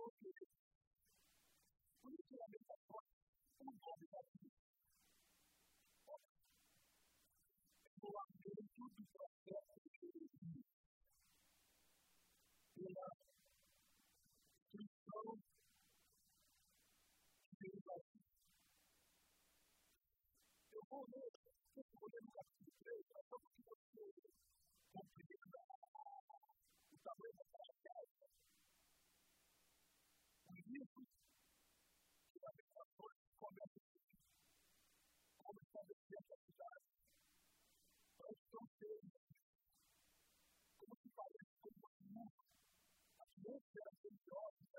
você. Por Estamos vendo como se parece com uma lua. A criança era religiosa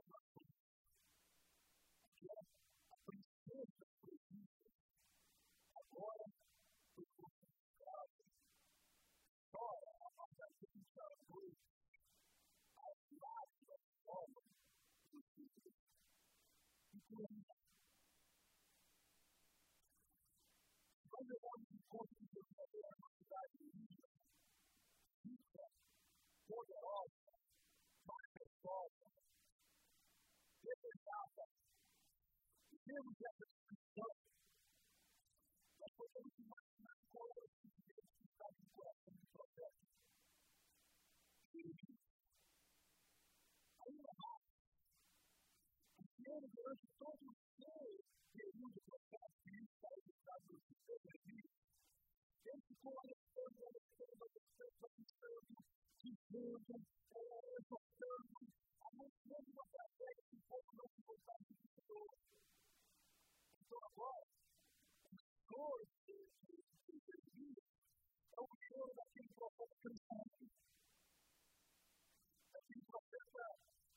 poderosa, majestosa, desejada. E temos essa descrição. Nós podemos imaginar qual é o sentimento que está no coração do profeta. Ele que de vida, ele ficou alertando, alertando, alertando, alertando, dizendo, exortando, anunciando uma tragédia que o povo não se voltava do Senhor. Então agora, o choro de Jeremias é o choro daquele profeta cristão, daquele profeta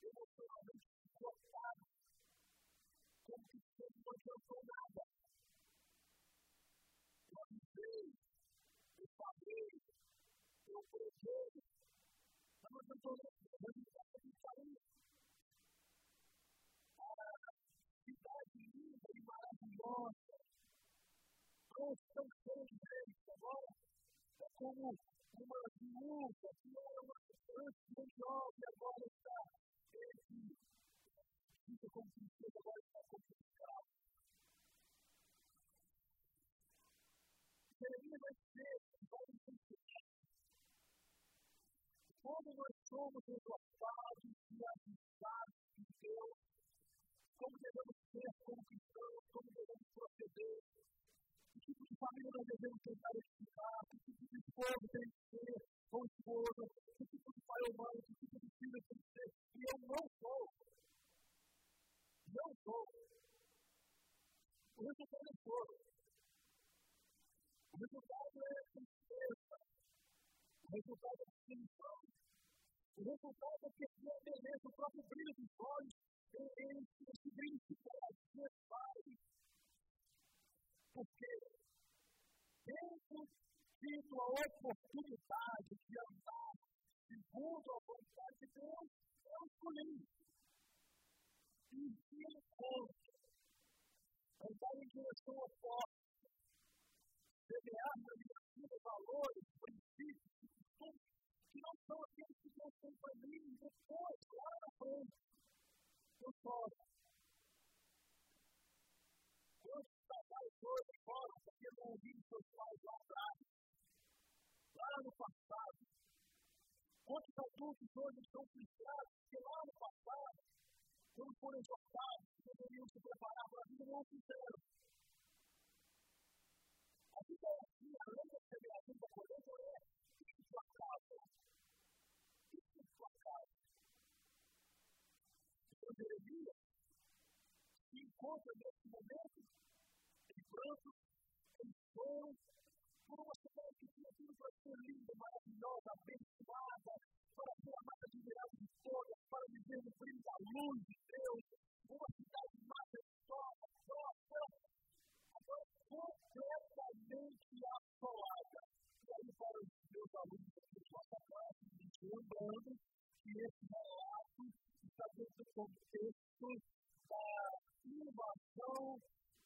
emocionalmente que não adiantou nada. Eu Jeremias vai dizer, vai dizer, como nós somos exortados e avisados de Deus, como devemos ser como depois, lá na frente, eu choro. Quantos casais hoje choram porque não ouviram seus pais lá atrás, lá no passado? Quantos adultos hoje estão frustrados porque lá no passado, quando foram exortados, deveriam se preparar para a vida, não fizeram? A vida é assim, além de ser a vida colheita, é isso sua casa. Casa. Então, Jeremias se encontra nesse momento em pranto, em choro, por uma cidade que tinha tudo para ser linda, maravilhosa, abençoada, para ser amada de virada de todas, para viver no brilho da luz de Deus, uma cidade majestosa, próspera, agora completamente assolada. E aí, para os meus alunos aqui de nossa classe, lembrando que esse relato está dentro do da invasão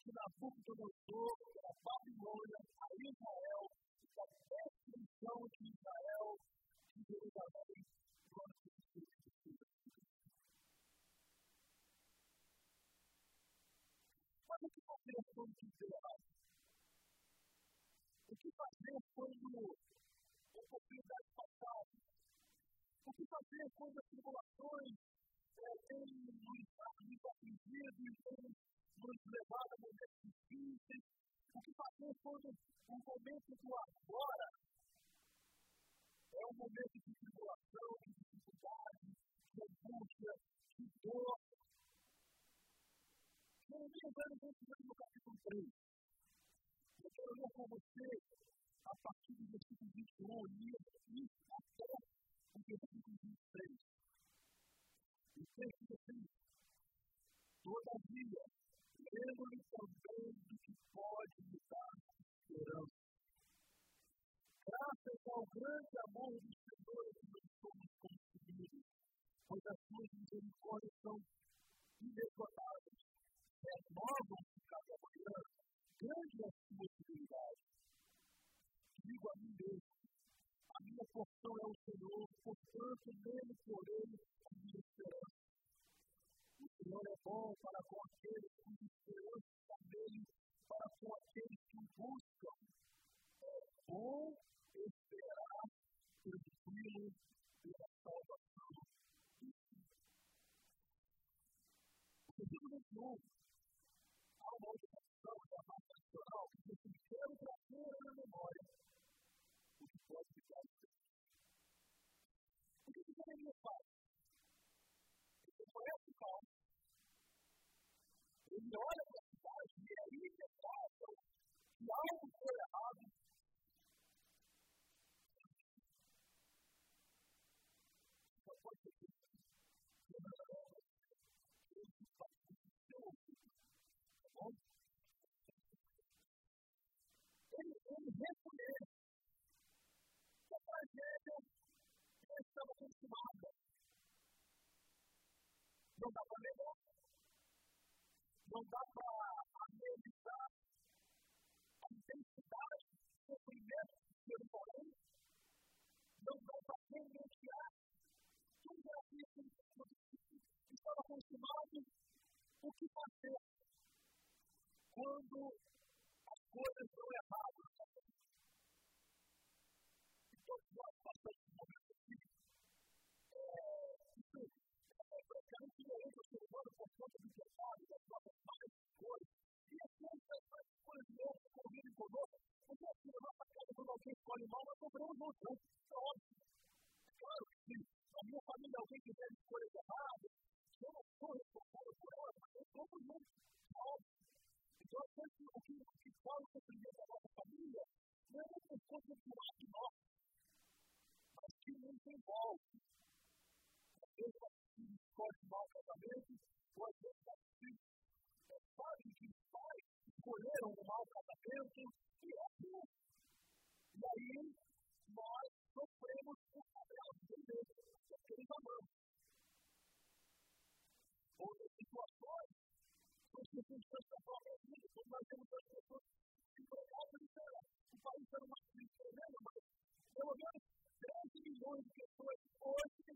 de Nabucodonosor da Babilônia a Israel, da destruição de Israel de Jerusalém do ano de Mas o que fazer quando fizeram? O que fazer quando oportunidades passadas? O que fazer quando as tribulações têm nos atingido e têm nos levado a momentos difíceis? O que fazer quando o momento do agora é um momento de tribulação, de dificuldade, de angústia, de dor? Jeremias vai no capítulo 3. Eu quero ler com você a partir do versículo 21 e até o versículo 23. O texto diz Todavia, lembro-me também do que pode me dar esperança. Graças ao grande amor do Senhor nós somos consumidos, pois as suas misericórdias são inesgotáveis renovam-se cada manhã, grande é a sua fidelidade. Digo a mim mesmo, minha porção é o Senhor, portanto, nele porei a minha esperança. O Senhor é bom para com aqueles que esperança nele, para com aqueles que o buscam. É bom esperar tranquilo pela salvação. O versículo 21 há uma outra da parte nacional que assim: quero trazer na memória o que pode ficar. O que Jeremias faz? Ele conhece o caos, ele olha para a cidade e aí declara que algo foi errado. Só pode ser que bom? Ele, ele reconhece que a tragédia estava consumada. Não dá para negar. Não dá para analisar a intensidade do sofrimento de Jerusalém. Não dá para renunciar tudo aquilo que estava consumado. O que fazer? quando as coisas estão erradas. Humano por conta do pecado, das nossas mais coisas. E as coisas mais coisas novas que convivem conosco, porque assim, na nossa casa, quando alguém escolhe mal, nós sofremos juntos, né? É óbvio. É claro que sim. Na minha família, alguém que fez escolhas erradas, eu não sou responsável por elas, mas eu somos juntos. É óbvio. Então, o que, o que fala o sofrimento da nossa família não é uma questão cultural de nós, mas que nos envolve. Às vezes, a gente escolhe mal o casamento, ou às vezes, sabe que os pais escolheram um mau casamento, e é assim. E aí, nós sofremos por tabela, entendeu? Porque eles amamos. Outras situações, as circunstâncias da própria vida, nós temos as pessoas empregadas, o país está numa crise tremenda, mas pelo menos 13 milhões de pessoas hoje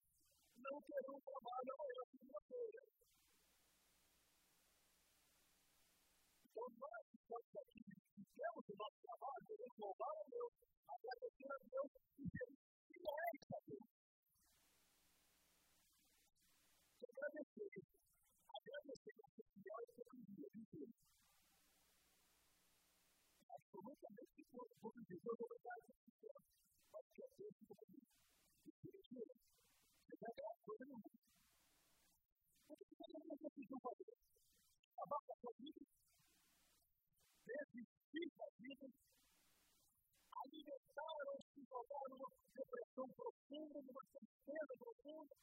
não terão trabalho amanhã, segunda-feira. Então, nós que estamos aqui, que temos o nosso trabalho, devemos louvar a Deus, agradecer a Deus e dizer que é isso a Deus. Agradecer agradecer a ser fiel ser dia viver. Absolutamente todo dia eu vou dar essa pessoa, mas que é Deus que comigo. E mentira, mundo. O que você conseguiu fazer? Acabar com a sua vida, desistir da vida, alimentar ou se jogar numa depressão profunda, numa tristeza profunda,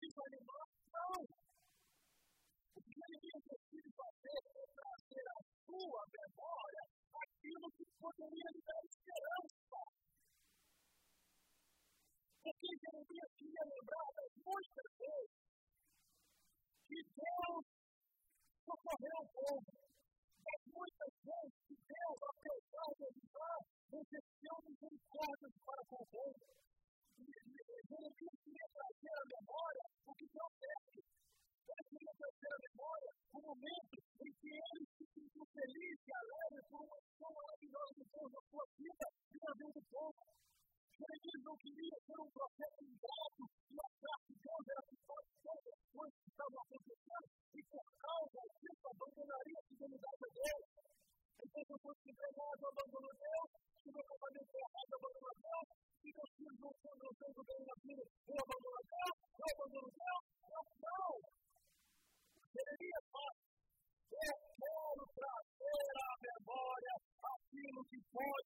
desanimar, não! O que ele tinha decidido fazer é trazer à sua memória aquilo que poderia lhe dar esperança. Porque Jeremias tinha lembrado muitas vezes que Deus socorreu o povo. Mas muitas vezes que Deus, apesar de ajudar, exerceu misericórdia para com o povo. Jeremias queria trazer a memória o que Deus teve. Ele queria trazer a memória o momento em que ele se sentiu feliz e alegre por uma ação maravilhosa de Deus na sua vida e na vida do povo. Eles não queriam ter um processo ingrato e achar que Deus era culpado de todas as coisas que estavam acontecendo e por causa disso abandonaria a fidelidade a Deus. Então, se eu fosse entregado, eu abandono Deus, se meu casamento é errado, eu abandono Deus, se meus filhos não estão dançando bem na vida, eu abandono Deus, eu abandono Deus, não, não. Jeremias fala, eu quero trazer a memória aquilo que foi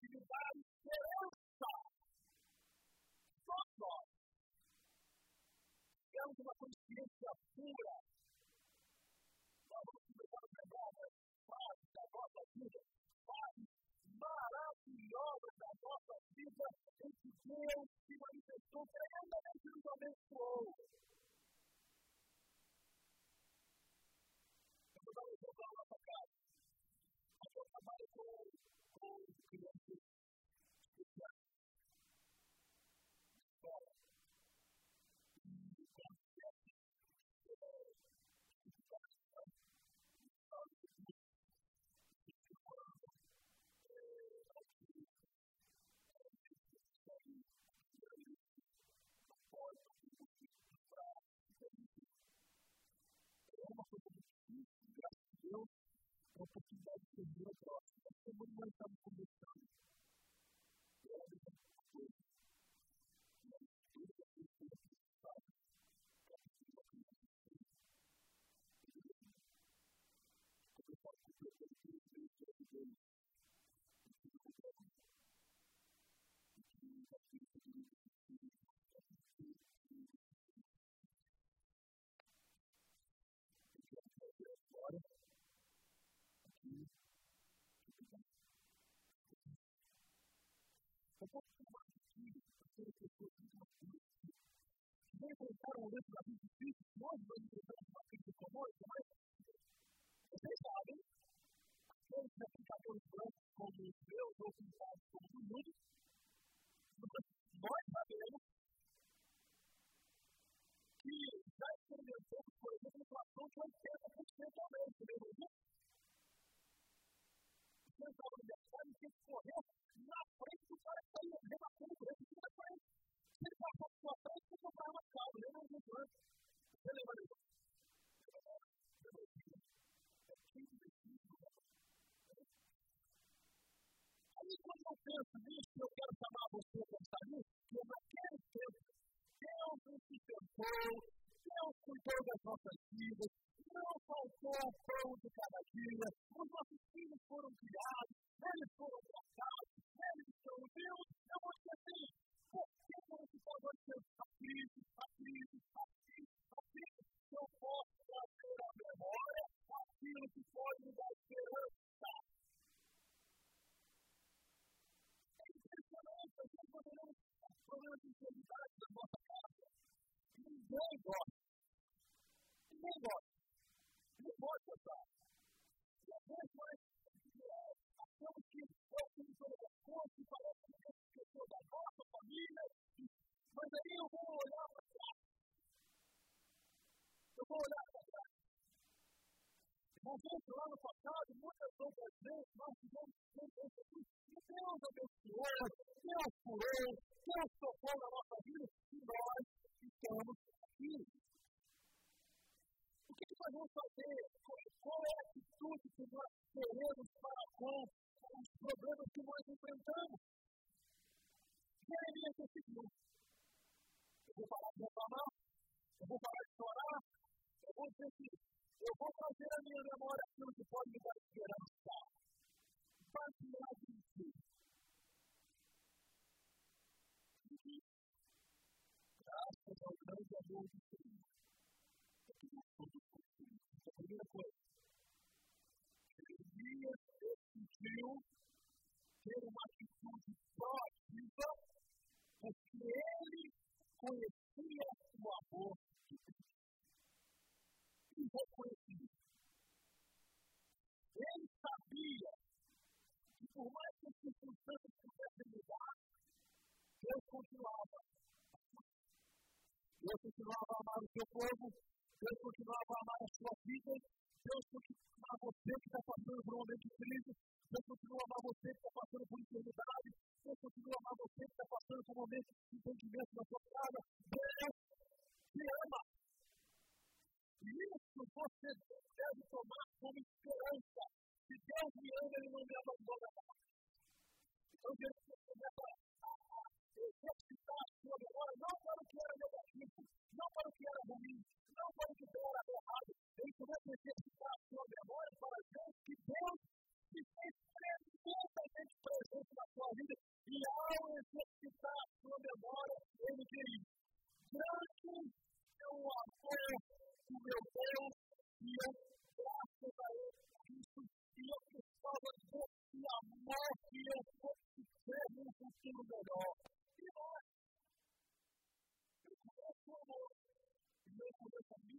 Temos uma consciência pura. Nós vamos começar a pegar as fases da nossa vida, fases maravilhosas da nossa vida, em que Deus se manifestou tremendamente nos abençoou. Eu vou dar um exemplo da nossa casa. Eu trabalho com, com crianças especiais. Escola. E quando uma coisa muito difícil, graças a Deus, a oportunidade de servir ao próximo. Nós estamos mais estamos começando. É a pessoas que não vem enfrentar um momento da vida difícil, nós vamos enfrentar uma crise econômica, mas vocês sabem, aqueles aplicadores brancos como os meus ou pintados como o mundo, nós sabemos que já experimentamos, por exemplo, inflação de 80% ao mês, lembra disso? Você entrava no mercado e tinha que correr na frente do cara que está rebatendo Aí, quando eu penso nisso, eu quero chamar você a pensar nisso, que naquele tempo, Deus nos sustentou, Deus cuidou das nossas vidas, não faltou o pão de cada dia, os nossos filhos foram criados, eles foram tratados, eles estão Deus, eu vou dizer assim, por que a a a a eu memória aquilo que? É impressionante, a gente que que parece que esqueceu da nossa família, mas aí eu vou olhar para trás. Eu vou olhar para trás. Talvez lá no passado, muitas outras vezes, nós tivemos experiência que Deus abençoou, Deus curou, Deus tocou na nossa vida e nós estamos aqui. O que, que nós vamos fazer? Qual é a atitude que nós queremos para os problemas que nós enfrentamos? Jeremias decidiu. Eu vou parar de reclamar, eu vou parar de chorar, eu vou dizer que eu vou trazer a minha memória aquilo que pode me dar esperança. Baseado em quê? Graças ao grande amor do Senhor. A primeira coisa. Decidiu ter uma atitude proativa porque ele conhecia o amor de Deus reconhecido. Ele sabia que, por mais que as circunstâncias pudessem mudar, Deus continuava. Deus continuava a amar o seu povo, Deus continuava a amar a sua vida, Deus continua a amar você que está passando por um momento de Deus continua a amar você que está passando por enfermidade, Deus continua a amar você que está passando por um momento de entendimento na sua casa. Deus te ama. E isso você deve tomar como esperança. Se Deus me ama, Ele não me abandona. Então, Deus começa a exercitar a sua memória, não para o que era negativo, não para o que era ruim, não para o que era errado. Ele começa a exercitar a sua memória para ver que Deus se fez tremendamente presente na sua vida. E ao exercitar a sua memória, ele diz: Grande é o amor do meu Deus, e eu graças a Ele por isso. E eu precisava ver que amor que eu fosse ter um futuro melhor. E nós, eu começo o amor, e eu começo a me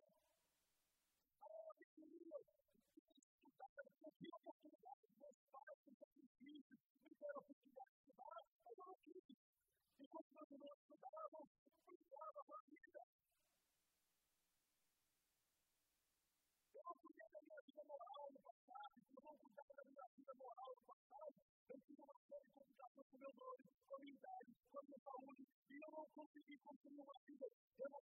Jesus. We quero pedir ativar a mão de Jesus. E quando nós estudávamos, estudava a vida. Eu não podia ter minha vida moral no passado, eu não podia ter minha vida moral no passado. Eu tive uma série de complicações com meu nome, com a minha idade, com a minha saúde, e eu não consegui construir uma vida. Eu não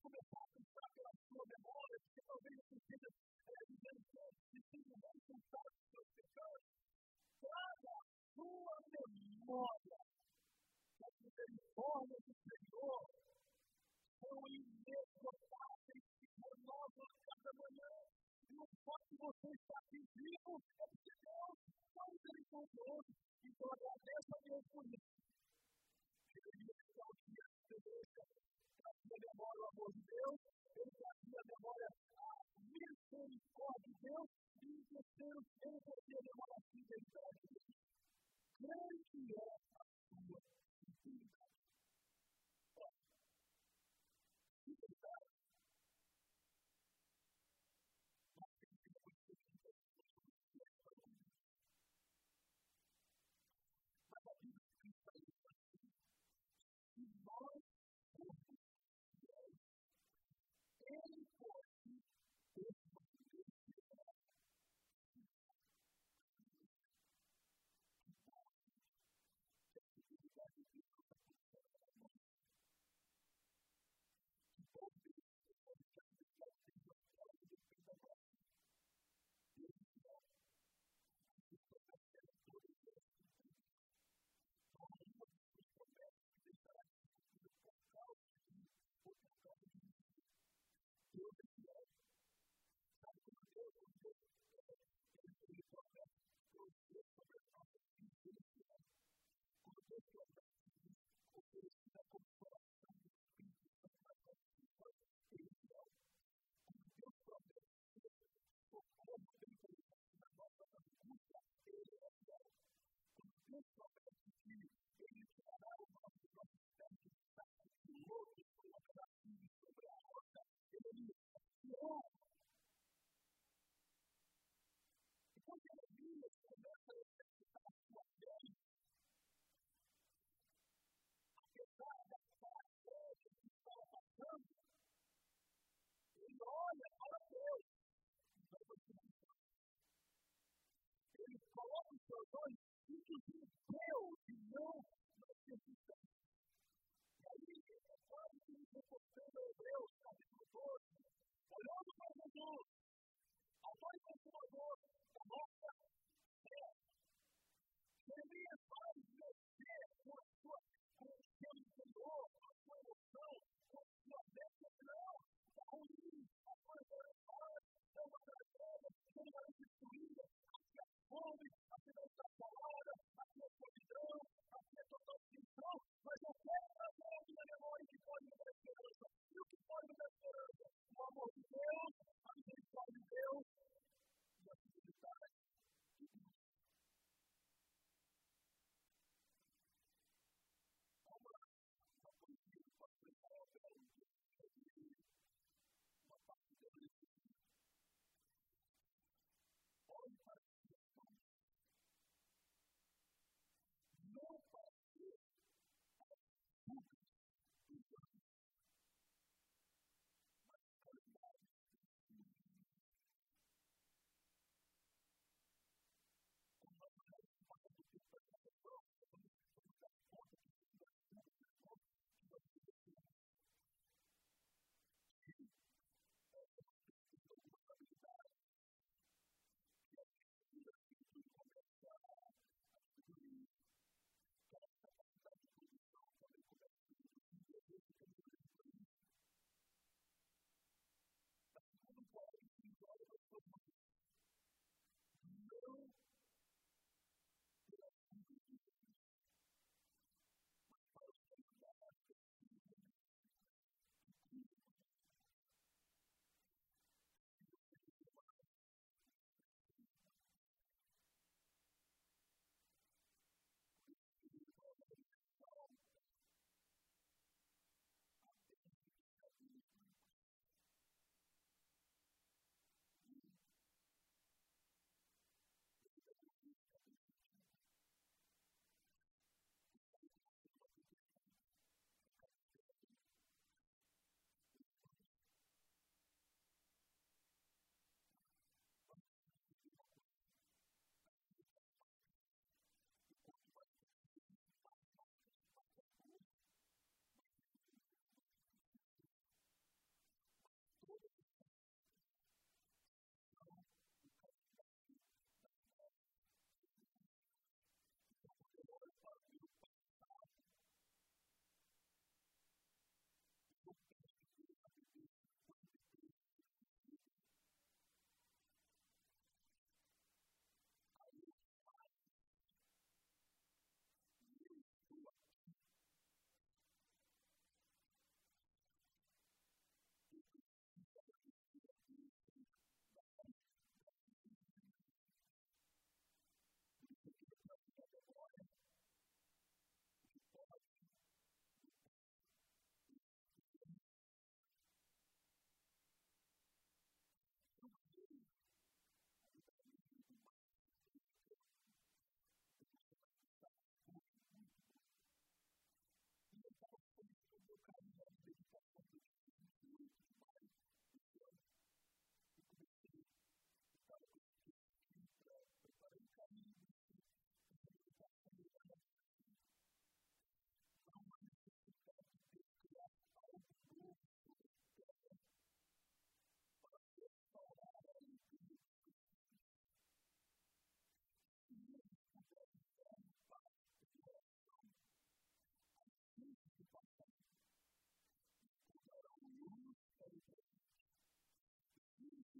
começar a pensar pela sua memória, porque talvez eu esteja eh, vivendo todos os desenvolvimentos contatos que eu pensando. Traga sua memória. As misericórdias do Senhor são inesgotáveis e renovam cada manhã. E o fato de você estar aqui vivo é porque Deus é misericordioso. Então agradeço a Deus por isso. Ele é o dia que você trazia fazia memória ao amor de Deus, ele trazia à memória a misericórdia de Deus, e em terceiro, ele fazia memória a fidelidade de Deus. Grande é a sua Yeah. seus olhos, inclusive Deus e não nós precisamos. E aí, é quase que nos reportando a Hebreus, capítulo 12, olhando para Jesus, autor e consumador da nossa fé. Jeremias o que pode me esperando. O amor de Deus, a misericórdia de Deus,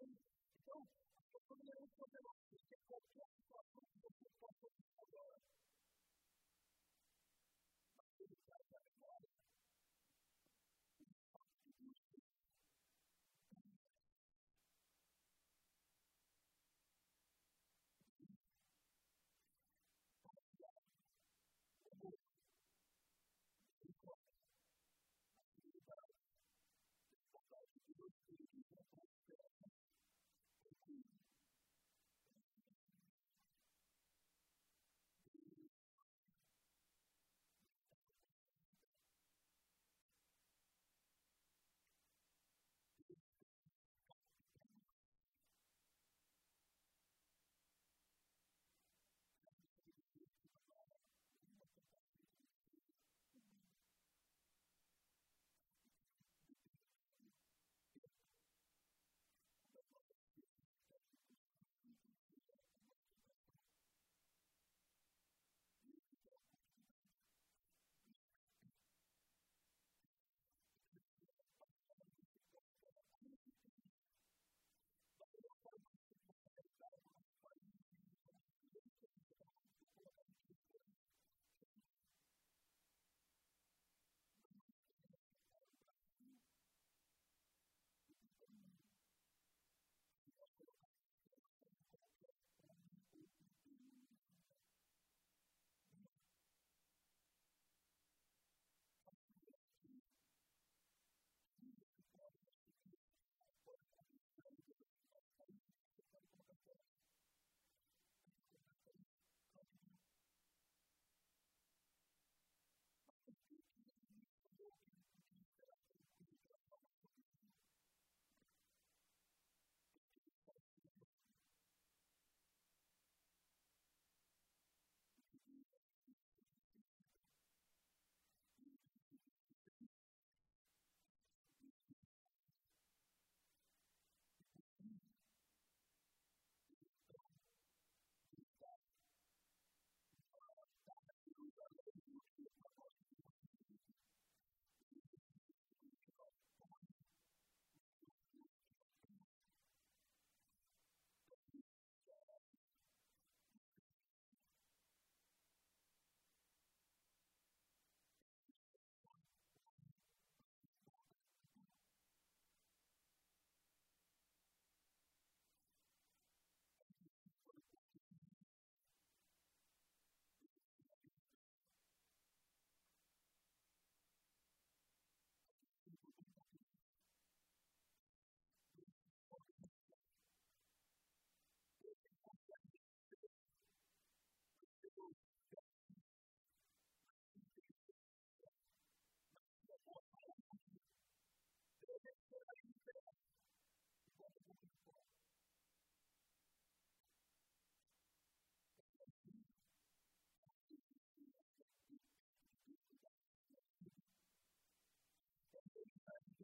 Donc, pour les réseaux de la société, on peut avoir des réseaux de la société, on peut avoir des réseaux de la société, on peut avoir des réseaux de la société,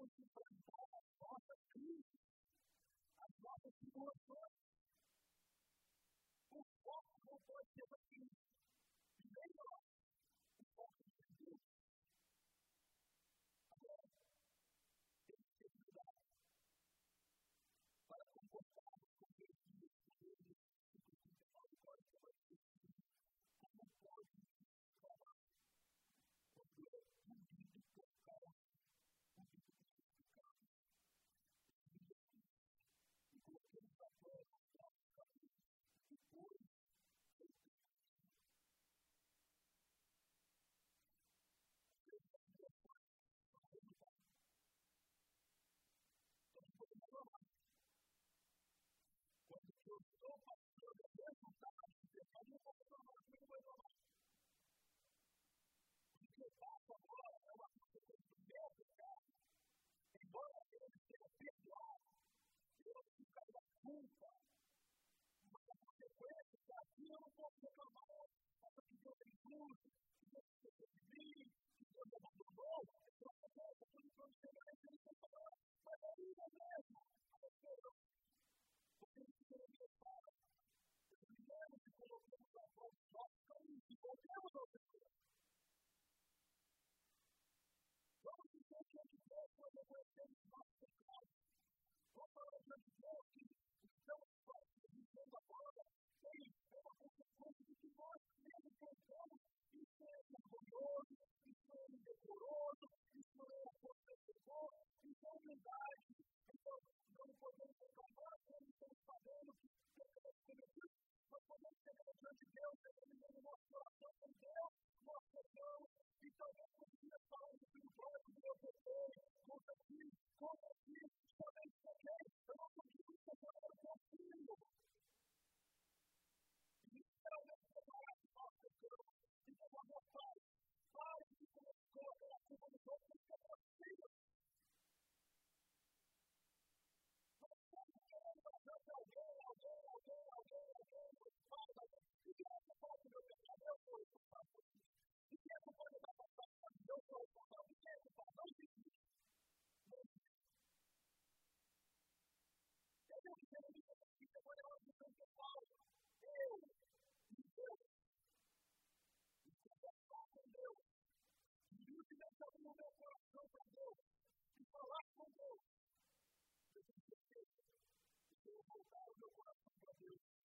was just like, God, God, please. I brought the people of God. Who walked before whole passo agora é uma consequência do meu pecado, embora ele seja perdoado, eu ficar da culpa, mas a consequência é que aqui eu não posso reclamar, essa Deus tem que Deus esqueceu que me abandonou, eu não posso, tudo que eu chego a ele sem falar, mas ele que colocamos a mão dos nossos caminhos e voltemos ao Senhor. Nossos pecados. Vamos falar diante de Deus que estamos vivendo voltar o meu coração para Deus,